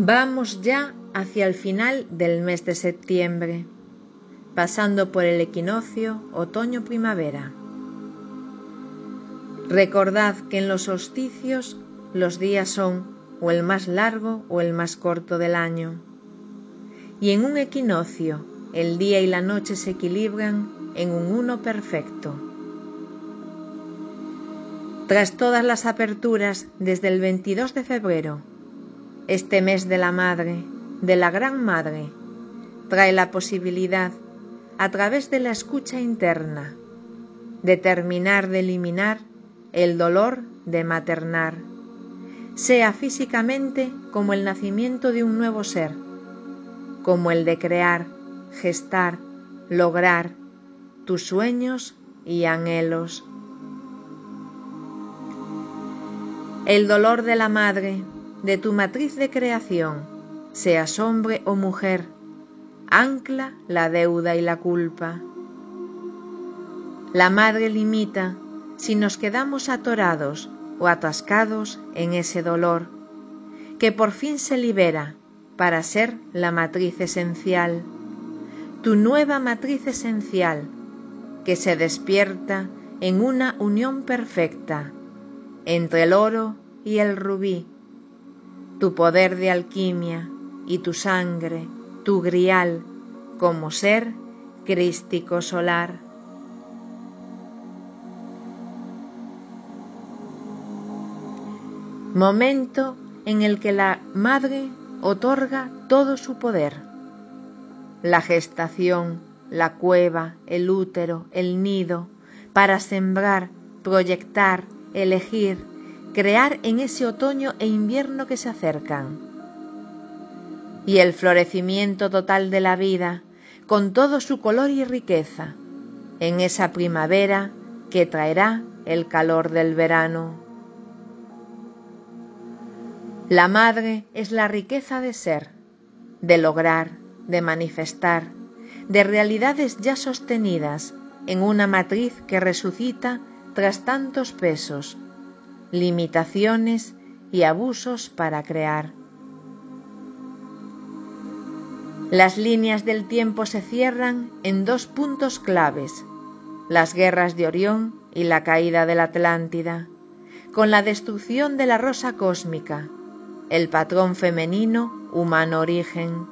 Vamos ya hacia el final del mes de septiembre, pasando por el equinoccio otoño-primavera. Recordad que en los solsticios los días son o el más largo o el más corto del año. Y en un equinoccio el día y la noche se equilibran en un uno perfecto. Tras todas las aperturas desde el 22 de febrero este mes de la Madre, de la Gran Madre, trae la posibilidad, a través de la escucha interna, de terminar de eliminar el dolor de maternar, sea físicamente como el nacimiento de un nuevo ser, como el de crear, gestar, lograr tus sueños y anhelos. El dolor de la madre de tu matriz de creación, seas hombre o mujer, ancla la deuda y la culpa. La madre limita si nos quedamos atorados o atascados en ese dolor, que por fin se libera para ser la matriz esencial, tu nueva matriz esencial, que se despierta en una unión perfecta entre el oro y el rubí, tu poder de alquimia y tu sangre, tu grial, como ser crístico solar. Momento en el que la madre otorga todo su poder. La gestación, la cueva, el útero, el nido, para sembrar, proyectar, elegir, crear en ese otoño e invierno que se acercan. Y el florecimiento total de la vida, con todo su color y riqueza, en esa primavera que traerá el calor del verano. La madre es la riqueza de ser, de lograr, de manifestar, de realidades ya sostenidas en una matriz que resucita tras tantos pesos, limitaciones y abusos para crear. Las líneas del tiempo se cierran en dos puntos claves, las guerras de Orión y la caída de la Atlántida, con la destrucción de la rosa cósmica, el patrón femenino humano origen.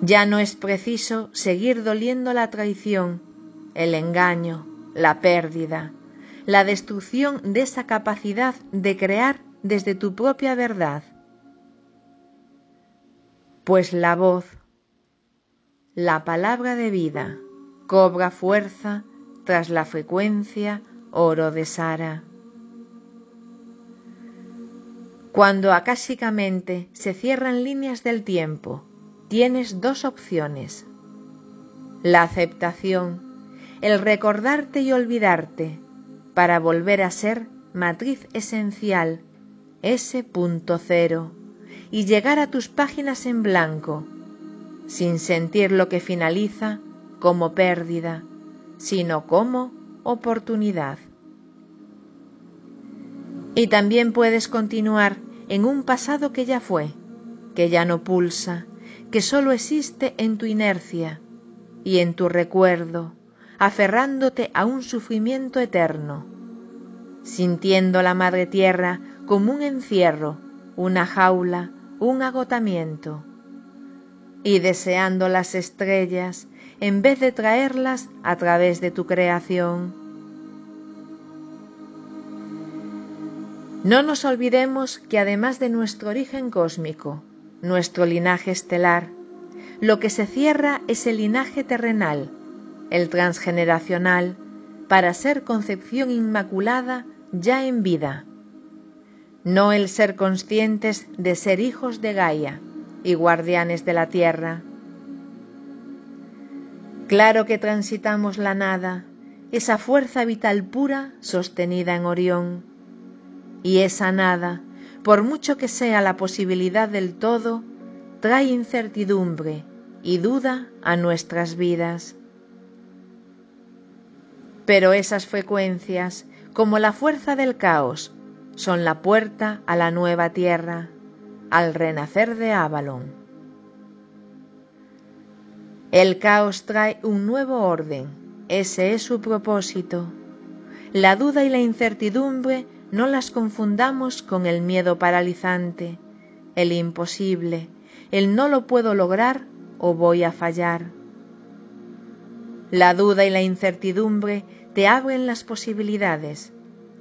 Ya no es preciso seguir doliendo la traición, el engaño, la pérdida, la destrucción de esa capacidad de crear desde tu propia verdad. Pues la voz, la palabra de vida, cobra fuerza tras la frecuencia oro de Sara. Cuando acásicamente se cierran líneas del tiempo, tienes dos opciones. La aceptación, el recordarte y olvidarte, para volver a ser matriz esencial, ese punto cero, y llegar a tus páginas en blanco, sin sentir lo que finaliza como pérdida, sino como oportunidad. Y también puedes continuar en un pasado que ya fue, que ya no pulsa, que solo existe en tu inercia y en tu recuerdo, aferrándote a un sufrimiento eterno, sintiendo la madre tierra como un encierro, una jaula, un agotamiento, y deseando las estrellas en vez de traerlas a través de tu creación. No nos olvidemos que además de nuestro origen cósmico, nuestro linaje estelar, lo que se cierra es el linaje terrenal, el transgeneracional, para ser concepción inmaculada ya en vida, no el ser conscientes de ser hijos de Gaia y guardianes de la tierra. Claro que transitamos la nada, esa fuerza vital pura sostenida en Orión, y esa nada, por mucho que sea la posibilidad del todo, trae incertidumbre y duda a nuestras vidas. Pero esas frecuencias, como la fuerza del caos, son la puerta a la nueva tierra, al renacer de Avalon. El caos trae un nuevo orden, ese es su propósito. La duda y la incertidumbre no las confundamos con el miedo paralizante, el imposible, el no lo puedo lograr o voy a fallar. La duda y la incertidumbre te abren las posibilidades,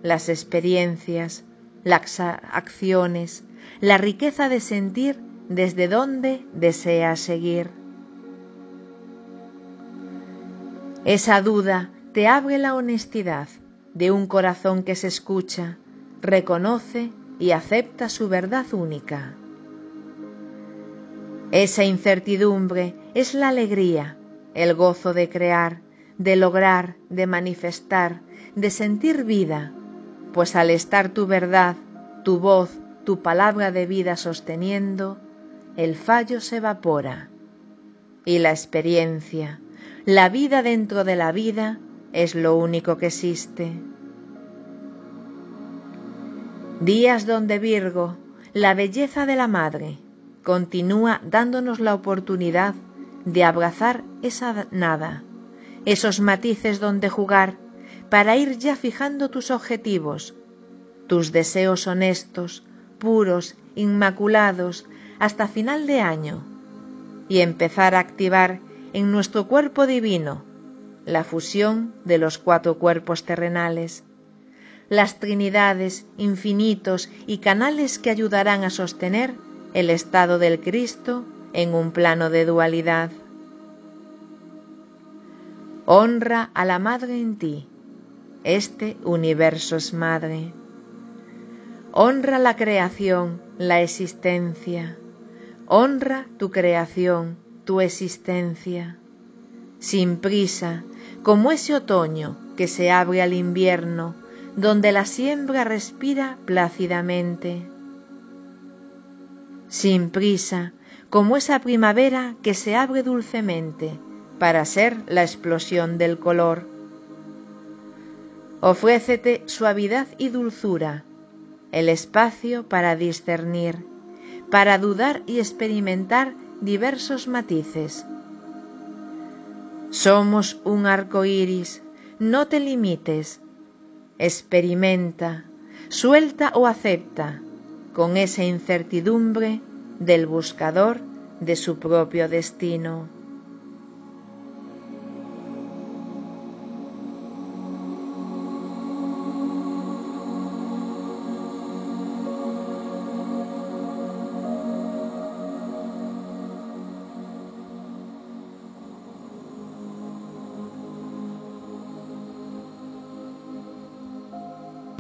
las experiencias, las acciones, la riqueza de sentir desde donde deseas seguir. Esa duda te abre la honestidad de un corazón que se escucha, reconoce y acepta su verdad única. Esa incertidumbre es la alegría, el gozo de crear, de lograr, de manifestar, de sentir vida, pues al estar tu verdad, tu voz, tu palabra de vida sosteniendo, el fallo se evapora y la experiencia, la vida dentro de la vida, es lo único que existe. Días donde Virgo, la belleza de la madre, continúa dándonos la oportunidad de abrazar esa nada, esos matices donde jugar para ir ya fijando tus objetivos, tus deseos honestos, puros, inmaculados, hasta final de año, y empezar a activar en nuestro cuerpo divino la fusión de los cuatro cuerpos terrenales, las trinidades, infinitos y canales que ayudarán a sostener el estado del Cristo en un plano de dualidad. Honra a la Madre en ti. Este universo es Madre. Honra la creación, la existencia. Honra tu creación, tu existencia. Sin prisa, como ese otoño que se abre al invierno, donde la siembra respira plácidamente. Sin prisa, como esa primavera que se abre dulcemente para ser la explosión del color. Ofrécete suavidad y dulzura, el espacio para discernir, para dudar y experimentar diversos matices. Somos un arco iris, no te limites, experimenta, suelta o acepta con esa incertidumbre del buscador de su propio destino.